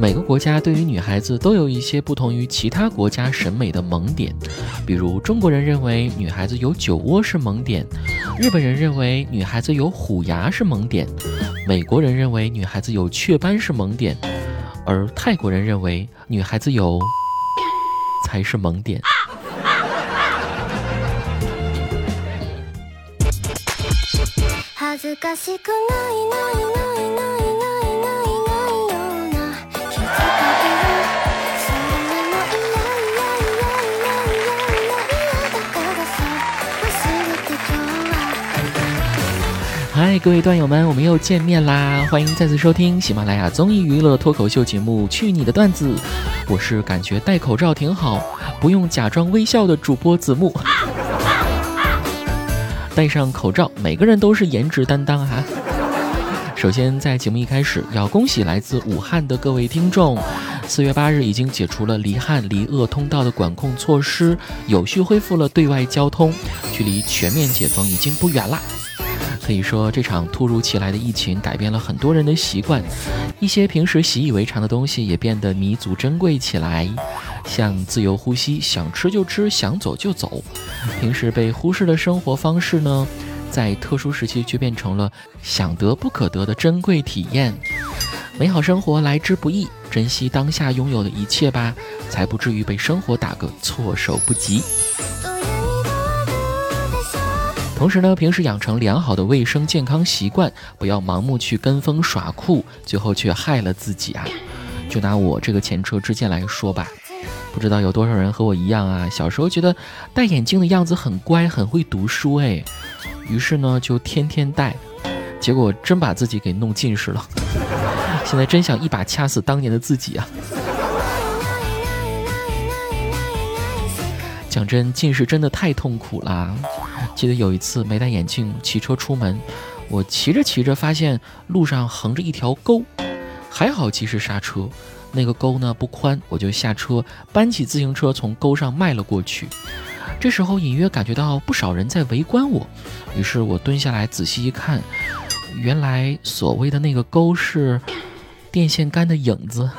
每个国家对于女孩子都有一些不同于其他国家审美的萌点，比如中国人认为女孩子有酒窝是萌点，日本人认为女孩子有虎牙是萌点，美国人认为女孩子有雀斑是萌点，而泰国人认为女孩子有才是萌点。各位段友们，我们又见面啦！欢迎再次收听喜马拉雅综艺娱乐脱口秀节目《去你的段子》，我是感觉戴口罩挺好，不用假装微笑的主播子木。戴上口罩，每个人都是颜值担当哈。首先，在节目一开始，要恭喜来自武汉的各位听众，四月八日已经解除了离汉离鄂通道的管控措施，有序恢复了对外交通，距离全面解封已经不远了。可以说，这场突如其来的疫情改变了很多人的习惯，一些平时习以为常的东西也变得弥足珍贵起来，像自由呼吸，想吃就吃，想走就走。平时被忽视的生活方式呢，在特殊时期却变成了想得不可得的珍贵体验。美好生活来之不易，珍惜当下拥有的一切吧，才不至于被生活打个措手不及。同时呢，平时养成良好的卫生健康习惯，不要盲目去跟风耍酷，最后却害了自己啊！就拿我这个前车之鉴来说吧，不知道有多少人和我一样啊，小时候觉得戴眼镜的样子很乖，很会读书，哎，于是呢就天天戴，结果真把自己给弄近视了。现在真想一把掐死当年的自己啊！讲真，近视真的太痛苦啦。记得有一次没戴眼镜骑车出门，我骑着骑着发现路上横着一条沟，还好及时刹车。那个沟呢不宽，我就下车搬起自行车从沟上迈了过去。这时候隐约感觉到不少人在围观我，于是我蹲下来仔细一看，原来所谓的那个沟是电线杆的影子。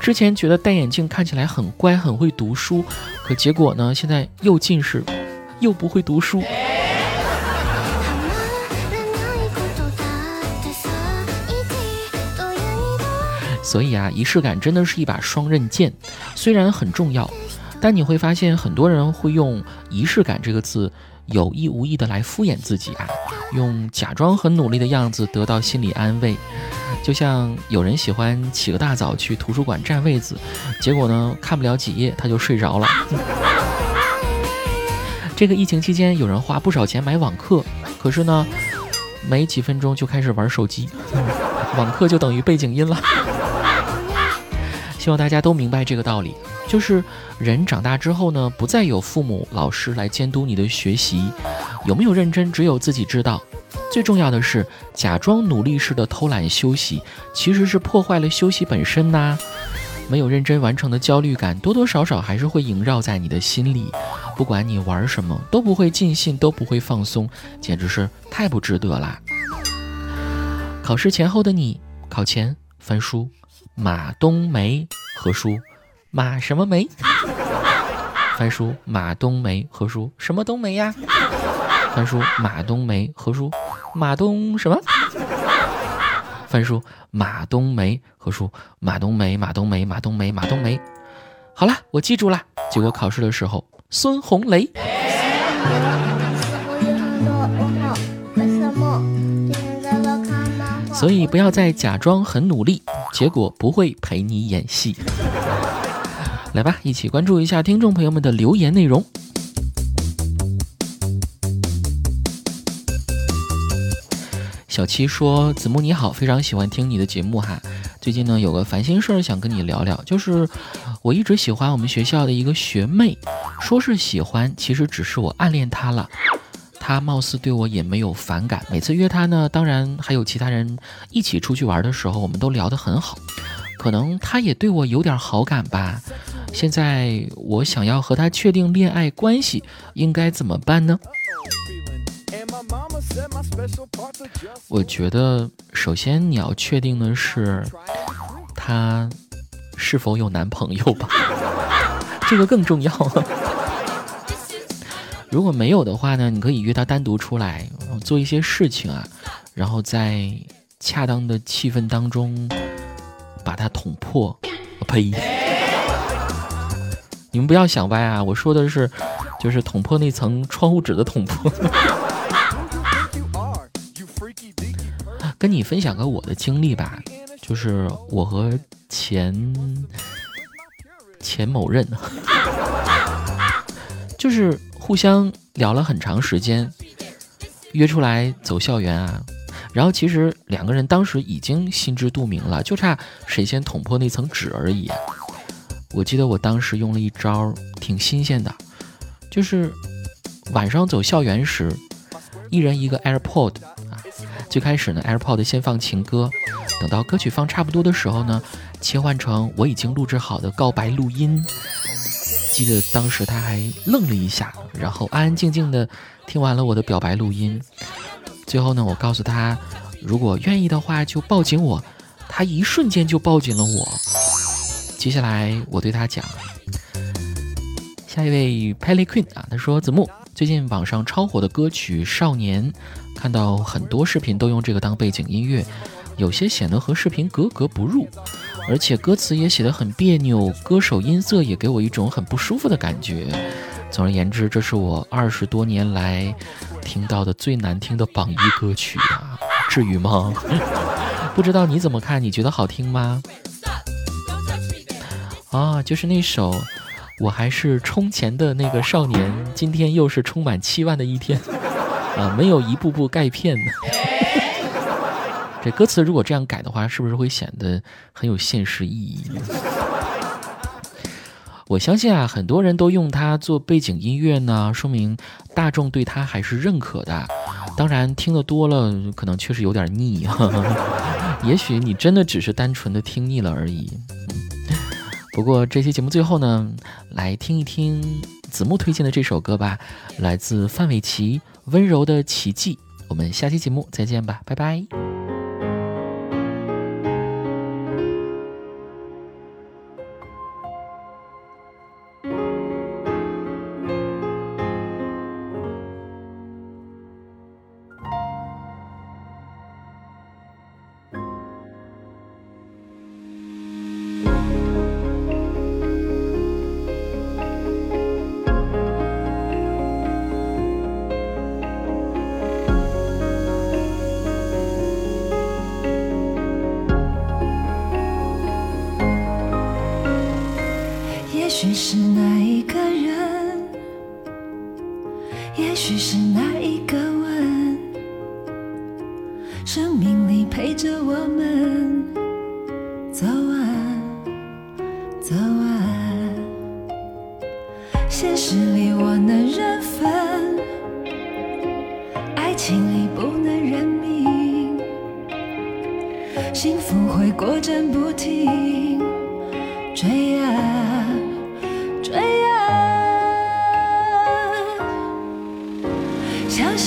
之前觉得戴眼镜看起来很乖，很会读书，可结果呢，现在又近视，又不会读书。所以啊，仪式感真的是一把双刃剑，虽然很重要，但你会发现很多人会用仪式感这个字有意无意的来敷衍自己啊，用假装很努力的样子得到心理安慰。就像有人喜欢起个大早去图书馆占位子，结果呢看不了几页他就睡着了。这个疫情期间，有人花不少钱买网课，可是呢没几分钟就开始玩手机，网课就等于背景音了。希望大家都明白这个道理，就是人长大之后呢，不再有父母、老师来监督你的学习，有没有认真，只有自己知道。最重要的是，假装努力式的偷懒休息，其实是破坏了休息本身呐。没有认真完成的焦虑感，多多少少还是会萦绕在你的心里。不管你玩什么，都不会尽兴，都不会放松，简直是太不值得啦。考试前后的你，考前翻书，马冬梅何书？马什么梅？翻书马冬梅何书？什么冬梅呀？翻书马冬梅何书？马冬什么？翻书马冬梅何书？马冬梅马冬梅马冬梅马冬梅。好了，我记住了。结果考试的时候，孙红雷。所以不要再假装很努力，结果不会陪你演戏。来吧，一起关注一下听众朋友们的留言内容。小七说：“子木你好，非常喜欢听你的节目哈。最近呢有个烦心事儿想跟你聊聊，就是我一直喜欢我们学校的一个学妹，说是喜欢，其实只是我暗恋她了。她貌似对我也没有反感，每次约她呢，当然还有其他人一起出去玩的时候，我们都聊得很好。可能她也对我有点好感吧。现在我想要和她确定恋爱关系，应该怎么办呢？”我觉得首先你要确定的是她是否有男朋友吧，这个更重要。如果没有的话呢，你可以约她单独出来做一些事情啊，然后在恰当的气氛当中把她捅破。呸！你们不要想歪啊，我说的是就是捅破那层窗户纸的捅破。跟你分享个我的经历吧，就是我和前前某任，就是互相聊了很长时间，约出来走校园啊，然后其实两个人当时已经心知肚明了，就差谁先捅破那层纸而已。我记得我当时用了一招挺新鲜的，就是晚上走校园时，一人一个 AirPod。最开始呢，AirPod 先放情歌，等到歌曲放差不多的时候呢，切换成我已经录制好的告白录音。记得当时他还愣了一下，然后安安静静的听完了我的表白录音。最后呢，我告诉他，如果愿意的话就抱紧我。他一瞬间就抱紧了我。接下来我对他讲，下一位 Pelly Queen 啊，他说子木最近网上超火的歌曲《少年》。看到很多视频都用这个当背景音乐，有些显得和视频格格不入，而且歌词也写得很别扭，歌手音色也给我一种很不舒服的感觉。总而言之，这是我二十多年来听到的最难听的榜一歌曲啊！至于吗？不知道你怎么看？你觉得好听吗？啊，就是那首《我还是充钱的那个少年》，今天又是充满期望的一天。啊，没有一步步钙片呢。这歌词如果这样改的话，是不是会显得很有现实意义？我相信啊，很多人都用它做背景音乐呢，说明大众对它还是认可的。当然，听得多了，可能确实有点腻。也许你真的只是单纯的听腻了而已。不过这期节目最后呢，来听一听子木推荐的这首歌吧，来自范玮琪。温柔的奇迹，我们下期节目再见吧，拜拜。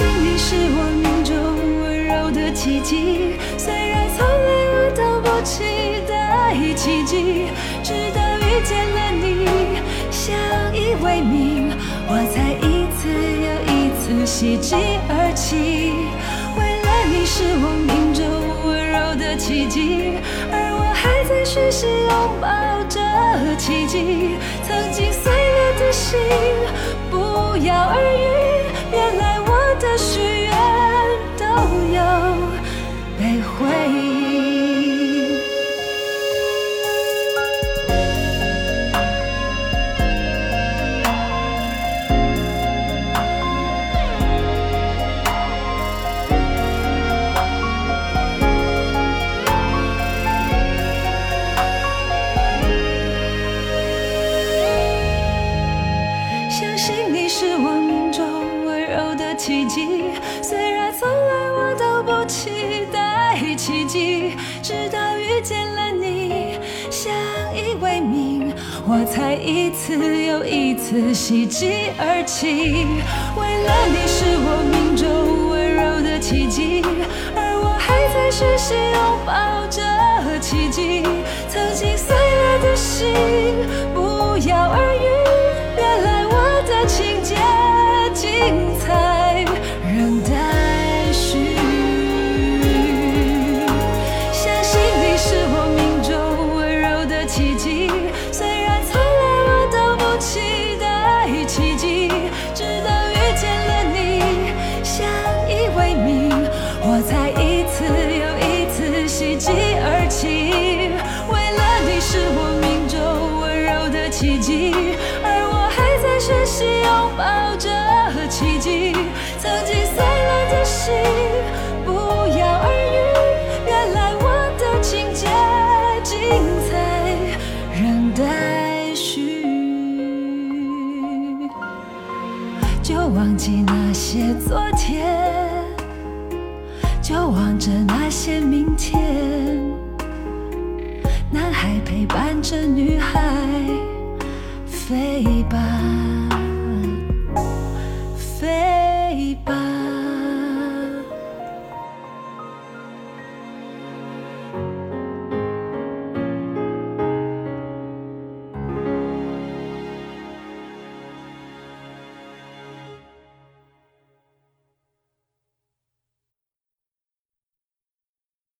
信你是我命中温柔的奇迹，虽然从来我都不期待奇迹，直到遇见了你，相依为命，我才一次又一次喜极而泣。为了你是我命中温柔的奇迹，而我还在学习拥抱着奇迹。曾经碎裂的心，不药而愈。原来我期待奇迹，直到遇见了你，相依为命，我才一次又一次喜极而泣。为了你，是我命中温柔的奇迹，而我还在学习拥抱着奇迹，曾经碎了的心。记那些昨天就望着那些明天。男孩陪伴着女孩飞吧飞吧。